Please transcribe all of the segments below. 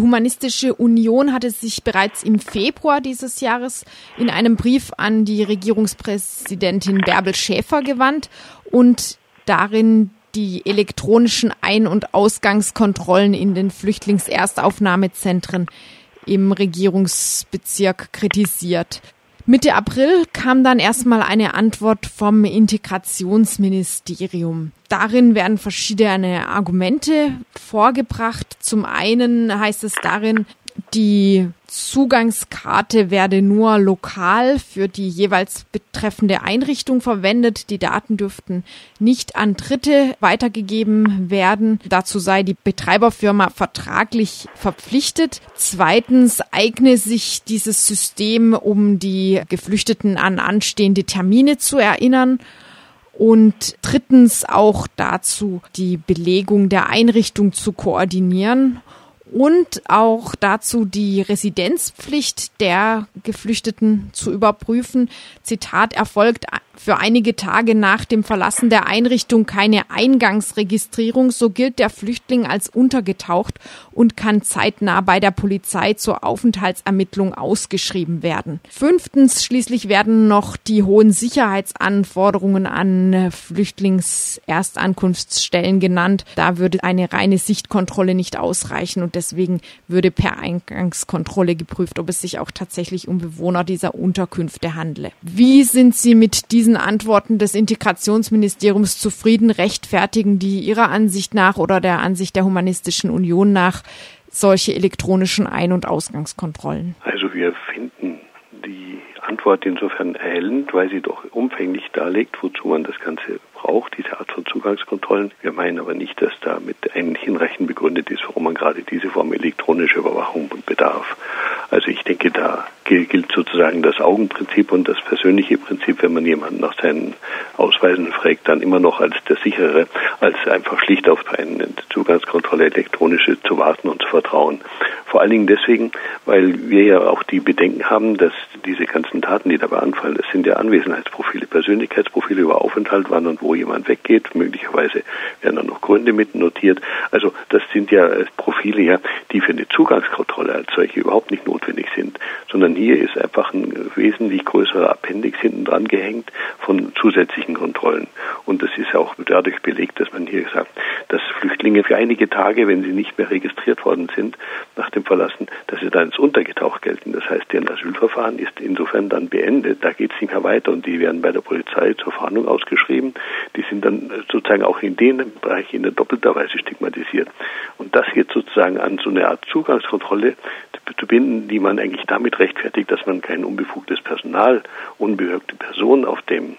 Humanistische Union hatte sich bereits im Februar dieses Jahres in einem Brief an die Regierungspräsidentin Bärbel Schäfer gewandt und darin die elektronischen Ein- und Ausgangskontrollen in den Flüchtlingserstaufnahmezentren im Regierungsbezirk kritisiert. Mitte April kam dann erstmal eine Antwort vom Integrationsministerium. Darin werden verschiedene Argumente vorgebracht. Zum einen heißt es darin, die Zugangskarte werde nur lokal für die jeweils betreffende Einrichtung verwendet. Die Daten dürften nicht an Dritte weitergegeben werden. Dazu sei die Betreiberfirma vertraglich verpflichtet. Zweitens eigne sich dieses System, um die Geflüchteten an anstehende Termine zu erinnern. Und drittens auch dazu, die Belegung der Einrichtung zu koordinieren und auch dazu die Residenzpflicht der Geflüchteten zu überprüfen. Zitat erfolgt für einige Tage nach dem Verlassen der Einrichtung keine Eingangsregistrierung, so gilt der Flüchtling als untergetaucht und kann zeitnah bei der Polizei zur Aufenthaltsermittlung ausgeschrieben werden. Fünftens schließlich werden noch die hohen Sicherheitsanforderungen an Flüchtlingserstankunftsstellen genannt. Da würde eine reine Sichtkontrolle nicht ausreichen und deswegen würde per Eingangskontrolle geprüft, ob es sich auch tatsächlich um Bewohner dieser Unterkünfte handle. Wie sind Sie mit diesem diesen Antworten des Integrationsministeriums zufrieden? Rechtfertigen die Ihrer Ansicht nach oder der Ansicht der Humanistischen Union nach solche elektronischen Ein- und Ausgangskontrollen? Also wir finden die Antwort insofern erhellend, weil sie doch umfänglich darlegt, wozu man das Ganze braucht, diese Art von Zugangskontrollen. Wir meinen aber nicht, dass damit ein hinreichend begründet ist, warum man gerade diese Form elektronischer Überwachung bedarf. Also ich denke, da gilt sozusagen das Augenprinzip und das persönliche Prinzip, wenn man jemanden nach seinen Ausweisen fragt, dann immer noch als der sichere, als einfach schlicht auf eine Zugangskontrolle elektronische zu warten und zu vertrauen. Vor allen Dingen deswegen, weil wir ja auch die Bedenken haben, dass diese ganzen Daten, die dabei anfallen, das sind ja Anwesenheitsprofile, Persönlichkeitsprofile über Aufenthalt, wann und wo jemand weggeht. Möglicherweise werden dann noch Gründe mit notiert. Also das sind ja Profile, ja, die für eine Zugangskontrolle als solche überhaupt nicht notwendig sind, sondern hier ist einfach ein wesentlich größerer Appendix hinten dran gehängt von zusätzlichen Kontrollen. Und das ist auch dadurch belegt, dass man hier sagt, dass Flüchtlinge für einige Tage, wenn sie nicht mehr registriert worden sind, nach dem Verlassen, dass sie dann ins Untergetaucht gelten. Das heißt, deren Asylverfahren ist insofern dann beendet. Da geht es nicht mehr weiter und die werden bei der Polizei zur Fahndung ausgeschrieben. Die sind dann sozusagen auch in dem Bereich in doppelter Weise stigmatisiert. Und das jetzt sozusagen an so eine Art Zugangskontrolle zu binden, die man eigentlich damit rechtfertigt, dass man kein unbefugtes Personal, unbehörte Personen auf dem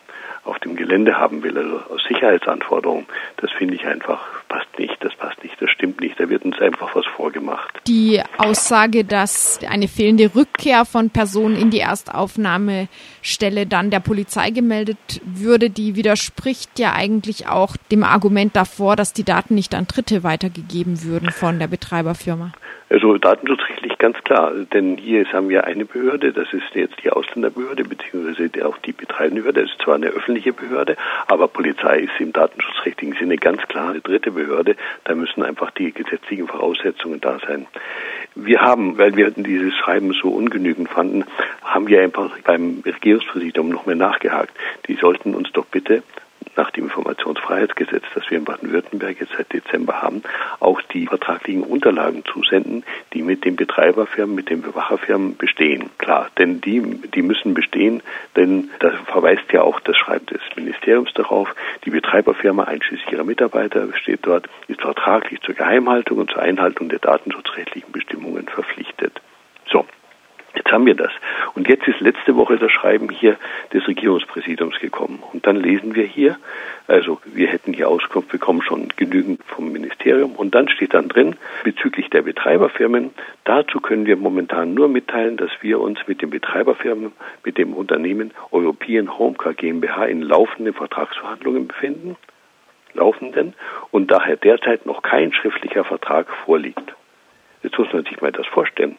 auf dem Gelände haben will, also aus Sicherheitsanforderungen, das finde ich einfach passt nicht, das passt nicht, das stimmt nicht, da wird uns einfach was vorgemacht. Die Aussage, dass eine fehlende Rückkehr von Personen in die Erstaufnahmestelle dann der Polizei gemeldet würde, die widerspricht ja eigentlich auch dem Argument davor, dass die Daten nicht an Dritte weitergegeben würden von der Betreiberfirma. Also datenschutzrechtlich ganz klar, denn hier haben wir eine Behörde, das ist jetzt die Ausländerbehörde, beziehungsweise auch die betreibende Behörde, das ist zwar eine öffentliche Behörde, aber Polizei ist im datenschutzrechtlichen Sinne ganz klar eine dritte Behörde, da müssen einfach die gesetzlichen Voraussetzungen da sein. Wir haben, weil wir dieses Schreiben so ungenügend fanden, haben wir einfach beim Regierungspräsidium noch mehr nachgehakt. Die sollten uns doch bitte nach dem Informationsfreiheitsgesetz, das wir in Baden-Württemberg jetzt seit Dezember haben, auch die vertraglichen Unterlagen zusenden, die mit den Betreiberfirmen, mit den Bewacherfirmen bestehen. Klar, denn die, die müssen bestehen, denn da verweist ja auch das Schreiben des Ministeriums darauf, die Betreiberfirma einschließlich ihrer Mitarbeiter steht dort, ist vertraglich zur Geheimhaltung und zur Einhaltung der datenschutzrechtlichen Bestimmungen verpflichtet. So, Jetzt haben wir das. Und jetzt ist letzte Woche das Schreiben hier des Regierungspräsidiums gekommen. Und dann lesen wir hier, also wir hätten hier Auskunft bekommen, schon genügend vom Ministerium. Und dann steht dann drin, bezüglich der Betreiberfirmen, dazu können wir momentan nur mitteilen, dass wir uns mit den Betreiberfirmen, mit dem Unternehmen European Homecar GmbH in laufenden Vertragsverhandlungen befinden, laufenden, und daher derzeit noch kein schriftlicher Vertrag vorliegt. Jetzt muss man sich mal das vorstellen.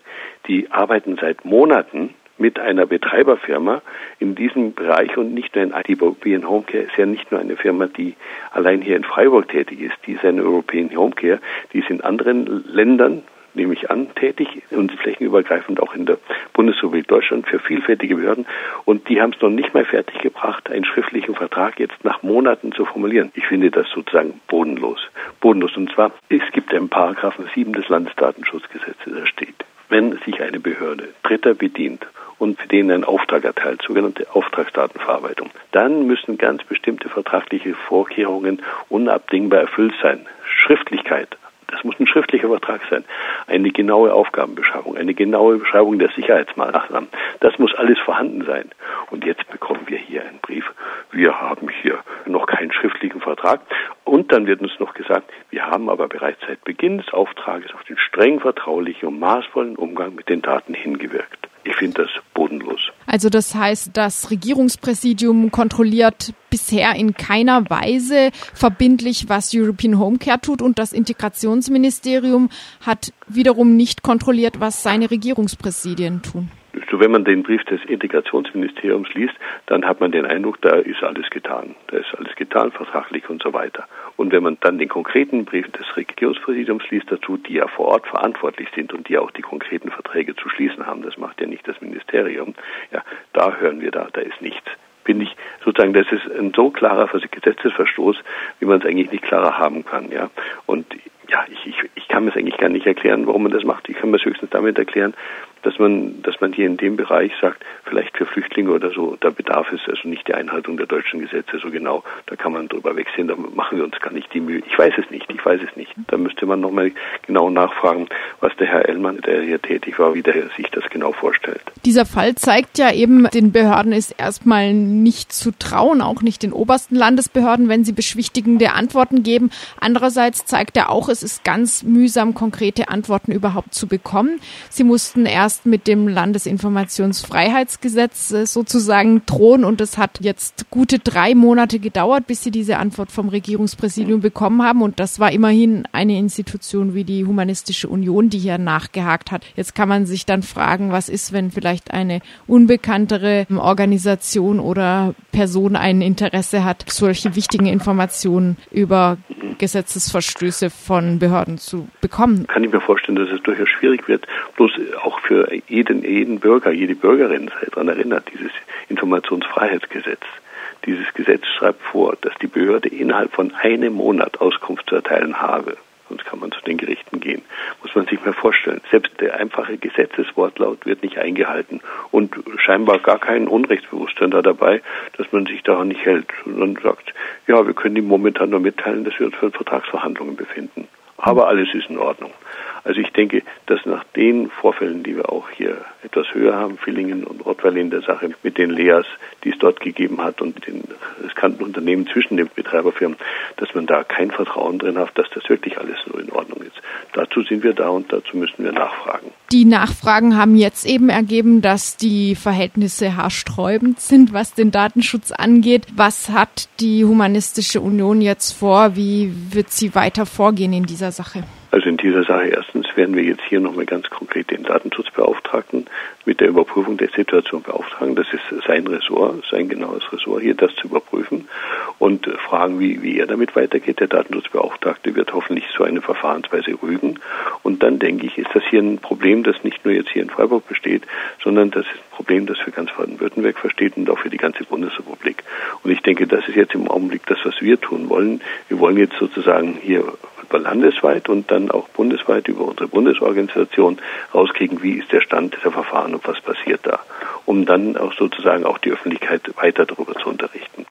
Die arbeiten seit Monaten mit einer Betreiberfirma in diesem Bereich und nicht nur in European Homecare ist ja nicht nur eine Firma, die allein hier in Freiburg tätig ist, die ist eine European Homecare, die ist in anderen Ländern nehme ich an, tätig und flächenübergreifend auch in der Bundesrepublik Deutschland für vielfältige Behörden. Und die haben es noch nicht mal fertig gebracht, einen schriftlichen Vertrag jetzt nach Monaten zu formulieren. Ich finde das sozusagen bodenlos. Bodenlos. Und zwar, es gibt einen Paragraphen 7 des Landesdatenschutzgesetzes, da steht, wenn sich eine Behörde Dritter bedient und für den ein Auftrag erteilt, sogenannte Auftragsdatenverarbeitung, dann müssen ganz bestimmte vertragliche Vorkehrungen unabdingbar erfüllt sein. Schriftlichkeit, das muss ein schriftlicher Vertrag sein. Eine genaue Aufgabenbeschreibung, eine genaue Beschreibung der Sicherheitsmaßnahmen. Das muss alles vorhanden sein. Und jetzt bekommen wir hier einen Brief. Wir haben hier noch keinen schriftlichen Vertrag. Und dann wird uns noch gesagt, wir haben aber bereits seit Beginn des Auftrages auf den streng vertraulichen und maßvollen Umgang mit den Daten hingewirkt. Ich finde das bodenlos. Also das heißt, das Regierungspräsidium kontrolliert bisher in keiner Weise verbindlich, was European Home Care tut und das Integrationsministerium hat wiederum nicht kontrolliert, was seine Regierungspräsidien tun. So, wenn man den Brief des Integrationsministeriums liest, dann hat man den Eindruck, da ist alles getan. Da ist alles getan, vertraglich und so weiter. Und wenn man dann den konkreten Brief des Regierungspräsidiums liest dazu, die ja vor Ort verantwortlich sind und die auch die konkreten Verträge zu schließen haben, das macht ja nicht das Ministerium, ja, da hören wir da, da ist nichts finde ich sozusagen, das ist ein so klarer Gesetzesverstoß, wie man es eigentlich nicht klarer haben kann, ja. Und ja, ich, ich, ich kann mir es eigentlich gar nicht erklären, warum man das macht. Ich kann mir es höchstens damit erklären, dass man, dass man hier in dem Bereich sagt, vielleicht für Flüchtlinge oder so, da bedarf es also nicht die Einhaltung der deutschen Gesetze so genau. Da kann man drüber wegsehen, da machen wir uns gar nicht die Mühe. Ich weiß es nicht, ich weiß es nicht. Da müsste man nochmal genau nachfragen, was der Herr Ellmann, der hier tätig war, wie der sich das genau vorstellt. Dieser Fall zeigt ja eben, den Behörden ist erstmal nicht zu trauen, auch nicht den obersten Landesbehörden, wenn sie beschwichtigende Antworten geben. Andererseits zeigt er auch, es ist ganz mühsam, konkrete Antworten überhaupt zu bekommen. Sie mussten erst erst mit dem Landesinformationsfreiheitsgesetz äh, sozusagen drohen und es hat jetzt gute drei Monate gedauert, bis sie diese Antwort vom Regierungspräsidium bekommen haben und das war immerhin eine Institution wie die Humanistische Union, die hier nachgehakt hat. Jetzt kann man sich dann fragen, was ist, wenn vielleicht eine unbekanntere Organisation oder Person ein Interesse hat, solche wichtigen Informationen über Gesetzesverstöße von Behörden zu bekommen. Kann ich mir vorstellen, dass es durchaus schwierig wird, bloß auch für jeden, jeden Bürger, jede Bürgerin sei daran erinnert, dieses Informationsfreiheitsgesetz. Dieses Gesetz schreibt vor, dass die Behörde innerhalb von einem Monat Auskunft zu erteilen habe. Sonst kann man zu den Gerichten man sich mal vorstellen. Selbst der einfache Gesetzeswortlaut wird nicht eingehalten und scheinbar gar kein Unrechtsbewusstsein da dabei, dass man sich daran nicht hält und sagt, ja, wir können ihm momentan nur mitteilen, dass wir uns für Vertragsverhandlungen befinden. Aber alles ist in Ordnung. Also ich denke, dass nach den Vorfällen, die wir auch hier etwas höher haben, Villingen und Rottweil in der Sache mit den Leas, die es dort gegeben hat und den riskanten Unternehmen zwischen den Betreiberfirmen, dass man da kein Vertrauen drin hat, dass das wirklich alles so in Ordnung ist. Dazu sind wir da und dazu müssen wir nachfragen. Die Nachfragen haben jetzt eben ergeben, dass die Verhältnisse haarsträubend sind, was den Datenschutz angeht. Was hat die Humanistische Union jetzt vor? Wie wird sie weiter vorgehen in dieser Sache? Also in dieser Sache erstens werden wir jetzt hier nochmal ganz konkret den Datenschutzbeauftragten mit der Überprüfung der Situation beauftragen. Das ist sein Ressort, sein genaues Ressort, hier das zu überprüfen und fragen, wie, wie er damit weitergeht. Der Datenschutzbeauftragte wird hoffentlich so eine Verfahrensweise rügen. Und dann denke ich, ist das hier ein Problem, das nicht nur jetzt hier in Freiburg besteht, sondern das ist ein Problem, das für ganz Baden-Württemberg versteht und auch für die ganze Bundesrepublik. Und ich denke, das ist jetzt im Augenblick das, was wir tun wollen. Wir wollen jetzt sozusagen hier über landesweit und dann auch bundesweit über unsere Bundesorganisation rauskriegen, wie ist der Stand der Verfahren und was passiert da, um dann auch sozusagen auch die Öffentlichkeit weiter darüber zu unterrichten.